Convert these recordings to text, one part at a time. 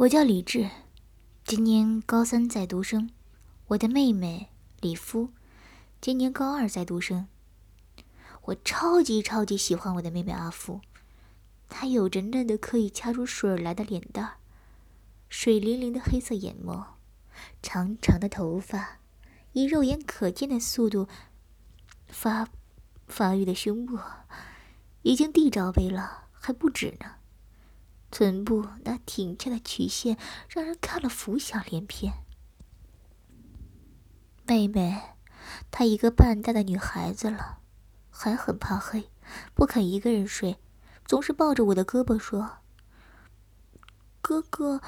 我叫李智，今年高三在读生。我的妹妹李夫，今年高二在读生。我超级超级喜欢我的妹妹阿夫，她有着嫩的可以掐出水来的脸蛋儿，水灵灵的黑色眼眸，长长的头发，以肉眼可见的速度发发育的胸部，已经 D 罩杯了，还不止呢。臀部那挺翘的曲线，让人看了浮想联翩。妹妹，她一个半大的女孩子了，还很怕黑，不肯一个人睡，总是抱着我的胳膊说：“哥哥，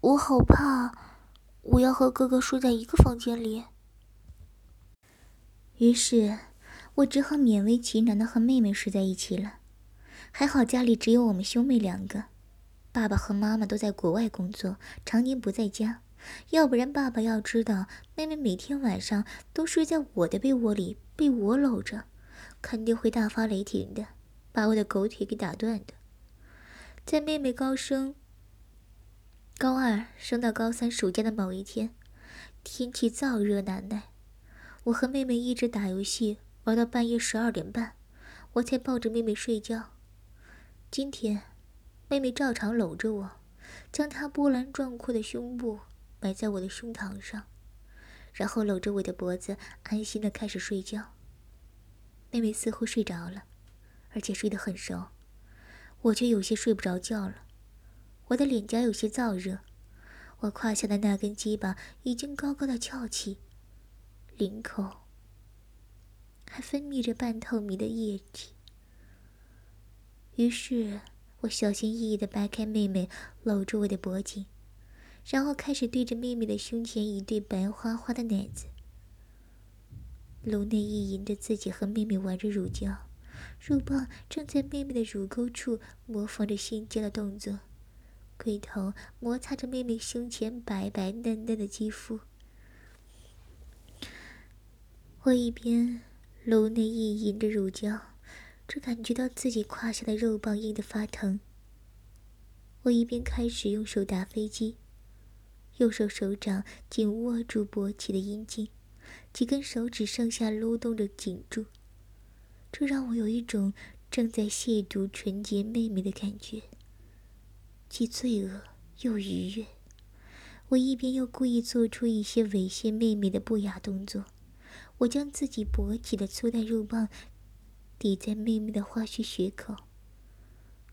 我好怕，我要和哥哥睡在一个房间里。”于是，我只好勉为其难的和妹妹睡在一起了。还好家里只有我们兄妹两个。爸爸和妈妈都在国外工作，常年不在家，要不然爸爸要知道妹妹每天晚上都睡在我的被窝里，被我搂着，肯定会大发雷霆的，把我的狗腿给打断的。在妹妹高升高二升到高三暑假的某一天，天气燥热难耐，我和妹妹一直打游戏，玩到半夜十二点半，我才抱着妹妹睡觉。今天。妹妹照常搂着我，将她波澜壮阔的胸部埋在我的胸膛上，然后搂着我的脖子，安心的开始睡觉。妹妹似乎睡着了，而且睡得很熟，我却有些睡不着觉了。我的脸颊有些燥热，我胯下的那根鸡巴已经高高的翘起，领口还分泌着半透明的液体。于是。我小心翼翼地掰开妹妹搂住我的脖颈，然后开始对着妹妹的胸前一对白花花的奶子，颅内意淫着自己和妹妹玩着乳胶，乳棒正在妹妹的乳沟处模仿着性交的动作，龟头摩擦着妹妹胸前白白嫩嫩的肌肤。我一边颅内意淫着乳胶。只感觉到自己胯下的肉棒硬得发疼。我一边开始用手打飞机，右手手掌紧握住勃起的阴茎，几根手指上下撸动着紧住，这让我有一种正在亵渎纯洁妹妹的感觉，既罪恶又愉悦。我一边又故意做出一些猥亵妹妹的不雅动作，我将自己勃起的粗大肉棒。抵在妹妹的花絮穴口，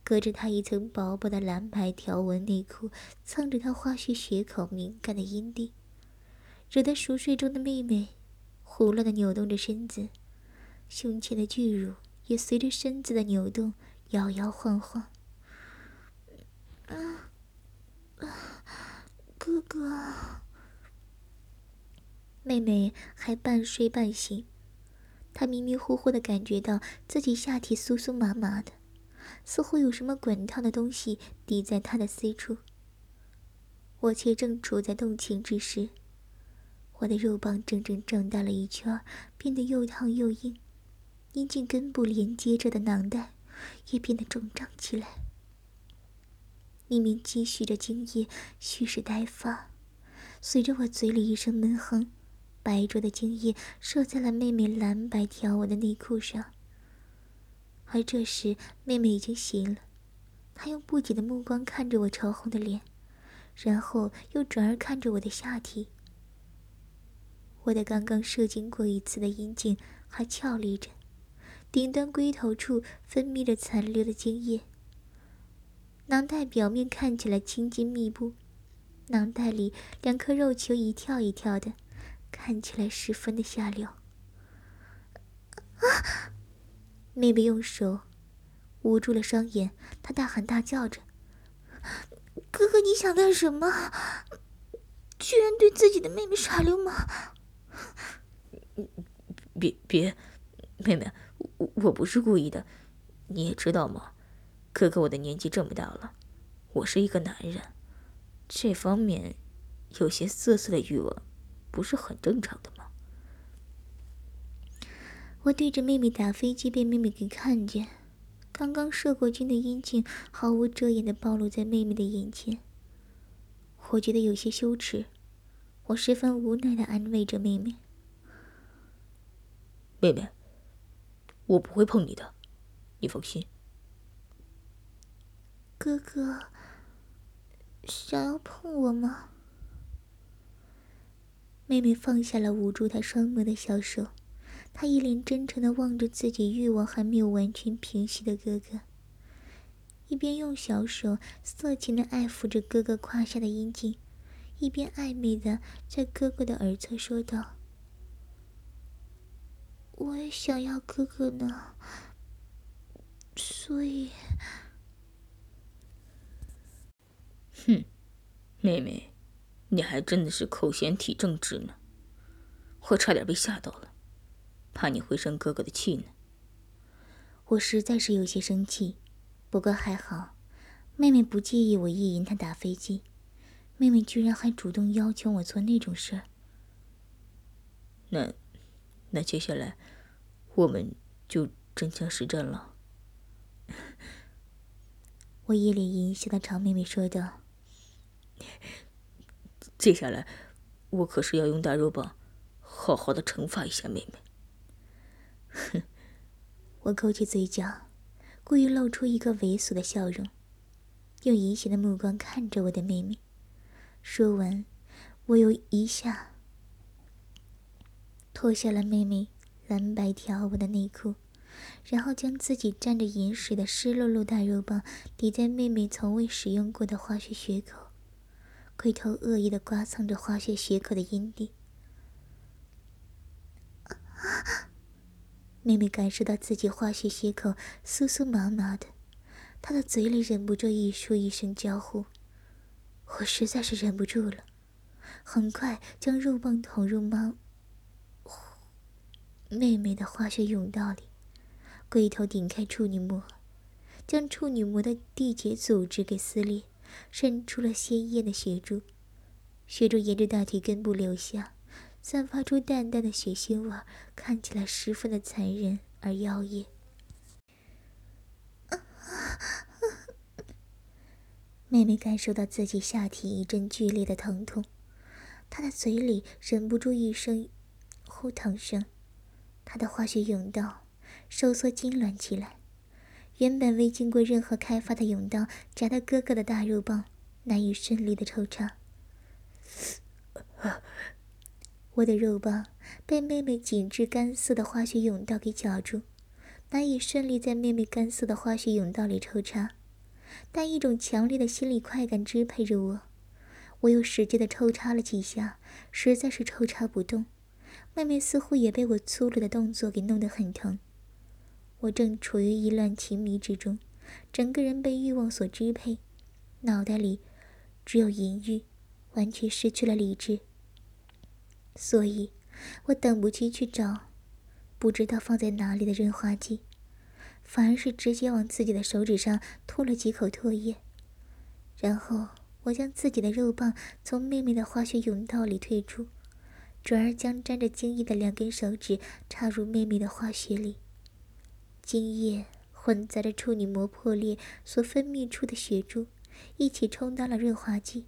隔着她一层薄薄的蓝白条纹内裤，蹭着她花絮穴口敏感的阴蒂，惹得熟睡中的妹妹胡乱的扭动着身子，胸前的巨乳也随着身子的扭动摇摇晃晃。啊，哥哥！妹妹还半睡半醒。他迷迷糊糊的感觉到自己下体酥酥麻麻的，似乎有什么滚烫的东西抵在他的 C 处。我却正处在动情之时，我的肉棒整整长大了一圈，变得又烫又硬，阴茎根部连接着的囊袋也变得肿胀起来，里面积蓄着精液，蓄势待发。随着我嘴里一声闷哼。白灼的精液射在了妹妹蓝白条纹的内裤上，而这时妹妹已经醒了，她用不解的目光看着我潮红的脸，然后又转而看着我的下体。我的刚刚射精过一次的阴茎还翘立着，顶端龟头处分泌着残留的精液，囊袋表面看起来青筋密布，囊袋里两颗肉球一跳一跳的。看起来十分的下流。啊！妹妹用手捂住了双眼，她大喊大叫着：“哥哥，你想干什么？居然对自己的妹妹耍流氓！”别别，妹妹，我我不是故意的。你也知道吗？哥哥，我的年纪这么大了，我是一个男人，这方面有些色色的欲望。不是很正常的吗？我对着妹妹打飞机，被妹妹给看见，刚刚射过精的阴茎毫无遮掩的暴露在妹妹的眼前。我觉得有些羞耻，我十分无奈的安慰着妹妹。妹妹，我不会碰你的，你放心。哥哥，想要碰我吗？妹妹放下了捂住她双目的小手，她一脸真诚的望着自己欲望还没有完全平息的哥哥，一边用小手色情的爱抚着哥哥胯下的阴茎，一边暧昧的在哥哥的耳侧说道。我也想要哥哥呢，所以，哼，妹妹，你还真的是口嫌体正直呢，我差点被吓到了，怕你会生哥哥的气呢。我实在是有些生气，不过还好，妹妹不介意我意淫她打飞机，妹妹居然还主动要求我做那种事儿。那，那接下来。我们就真枪实战了。我一脸淫笑的朝妹妹说道：“接下来，我可是要用大肉棒，好好的惩罚一下妹妹。”哼，我勾起嘴角，故意露出一个猥琐的笑容，用淫邪的目光看着我的妹妹。说完，我又一下脱下了妹妹。蓝白条纹的内裤，然后将自己沾着盐水的湿漉漉大肉棒抵在妹妹从未使用过的花穴穴口，龟头恶意的刮蹭着花穴穴口的阴蒂。妹妹感受到自己花穴穴口酥酥麻麻的，她的嘴里忍不住一说一声娇呼。我实在是忍不住了，很快将肉棒捅入妈。妹妹的花穴甬道里，龟头顶开处女膜，将处女膜的缔结组织给撕裂，渗出了鲜艳的血珠。血珠沿着大腿根部流下，散发出淡淡的血腥味，看起来十分的残忍而妖艳。妹妹感受到自己下体一阵剧烈的疼痛，她的嘴里忍不住一声呼疼声。她的化学甬道收缩痉挛起来，原本未经过任何开发的甬道夹到哥哥的大肉棒，难以顺利的抽插。我的肉棒被妹妹紧致干涩的化学甬道给绞住，难以顺利在妹妹干涩的化学甬道里抽插。但一种强烈的心理快感支配着我，我又使劲的抽插了几下，实在是抽插不动。妹妹似乎也被我粗鲁的动作给弄得很疼。我正处于意乱情迷之中，整个人被欲望所支配，脑袋里只有淫欲，完全失去了理智。所以，我等不及去找不知道放在哪里的润滑剂，反而是直接往自己的手指上吐了几口唾液，然后我将自己的肉棒从妹妹的化学甬道里退出。转而将沾着精液的两根手指插入妹妹的化学里，精液混杂着处女膜破裂所分泌出的血珠，一起充当了润滑剂。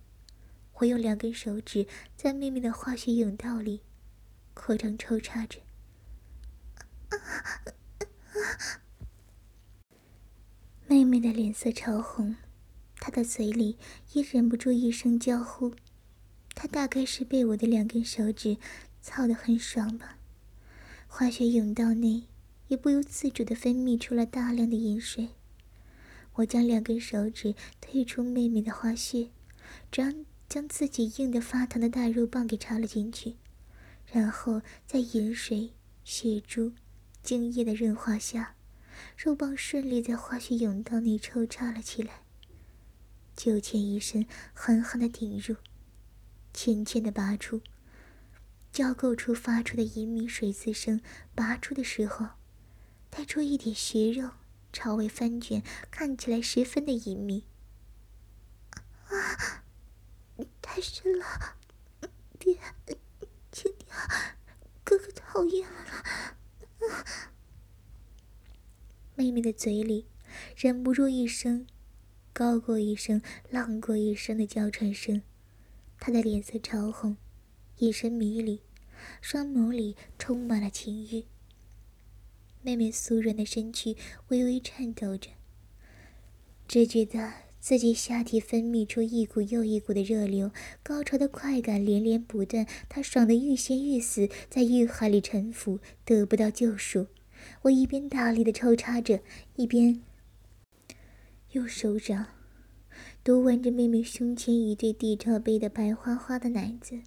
我用两根手指在妹妹的化学甬道里扩张抽插着，妹妹的脸色潮红，她的嘴里也忍不住一声娇呼。她大概是被我的两根手指操得很爽吧，化学甬道内也不由自主地分泌出了大量的饮水。我将两根手指退出妹妹的花穴，将将自己硬得发疼的大肉棒给插了进去，然后在饮水、血珠、精液的润滑下，肉棒顺利在化学甬道内抽插了起来。九浅一身狠狠地顶入。浅浅的拔出，交构处发出的隐秘水渍声。拔出的时候，带出一点血肉，朝外翻卷，看起来十分的隐秘。啊！太深了，别，轻点，哥哥讨厌了。妹妹的嘴里忍不住一声高过一声、浪过一声的娇喘声。他的脸色潮红，眼神迷离，双眸里充满了情欲。妹妹酥软的身躯微微颤抖着，只觉得自己下体分泌出一股又一股的热流，高潮的快感连连不断，她爽得欲仙欲死，在欲海里沉浮，得不到救赎。我一边大力的抽插着，一边用手掌读玩着妹妹胸前一对地罩杯的白花花的奶子，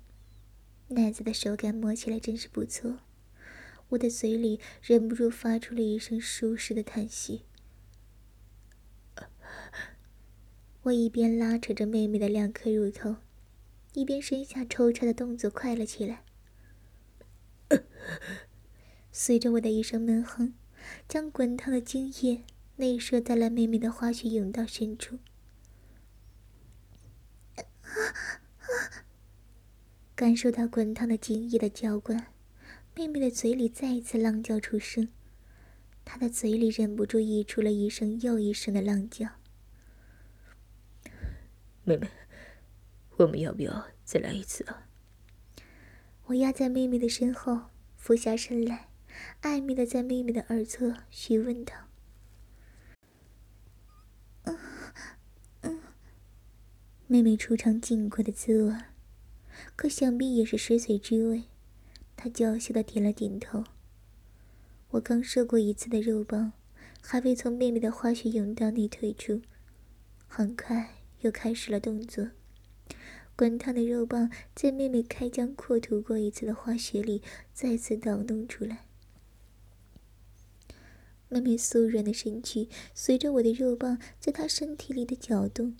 奶子的手感摸起来真是不错。我的嘴里忍不住发出了一声舒适的叹息。我一边拉扯着妹妹的两颗乳头，一边身下抽插的动作快了起来。随着我的一声闷哼，将滚烫的精液内射在了妹妹的花穴甬道深处。感受到滚烫的精液的浇灌，妹妹的嘴里再一次浪叫出声，她的嘴里忍不住溢出了一声又一声的浪叫。妹妹，我们要不要再来一次啊？我压在妹妹的身后，俯下身来。暧昧的在妹妹的耳侧询问道：“嗯嗯。”妹妹初尝禁过的滋味，可想必也是食髓知味。他娇羞的点了点头。我刚射过一次的肉棒，还未从妹妹的花穴甬道内退出，很快又开始了动作。滚烫的肉棒在妹妹开疆扩土过一次的花穴里再次捣弄出来。妹妹酥软的身躯随着我的肉棒在她身体里的搅动，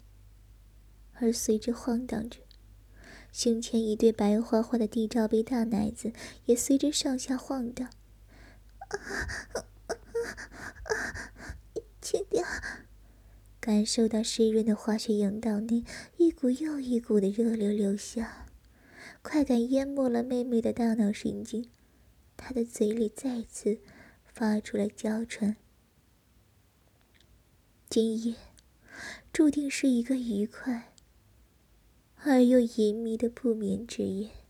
而随之晃荡着，胸前一对白花花的地罩杯大奶子也随之上下晃荡。轻点，感受到湿润的化学甬道内一股又一股的热流流下，快感淹没了妹妹的大脑神经，她的嘴里再次。发出了娇喘。今夜注定是一个愉快而又隐秘的不眠之夜。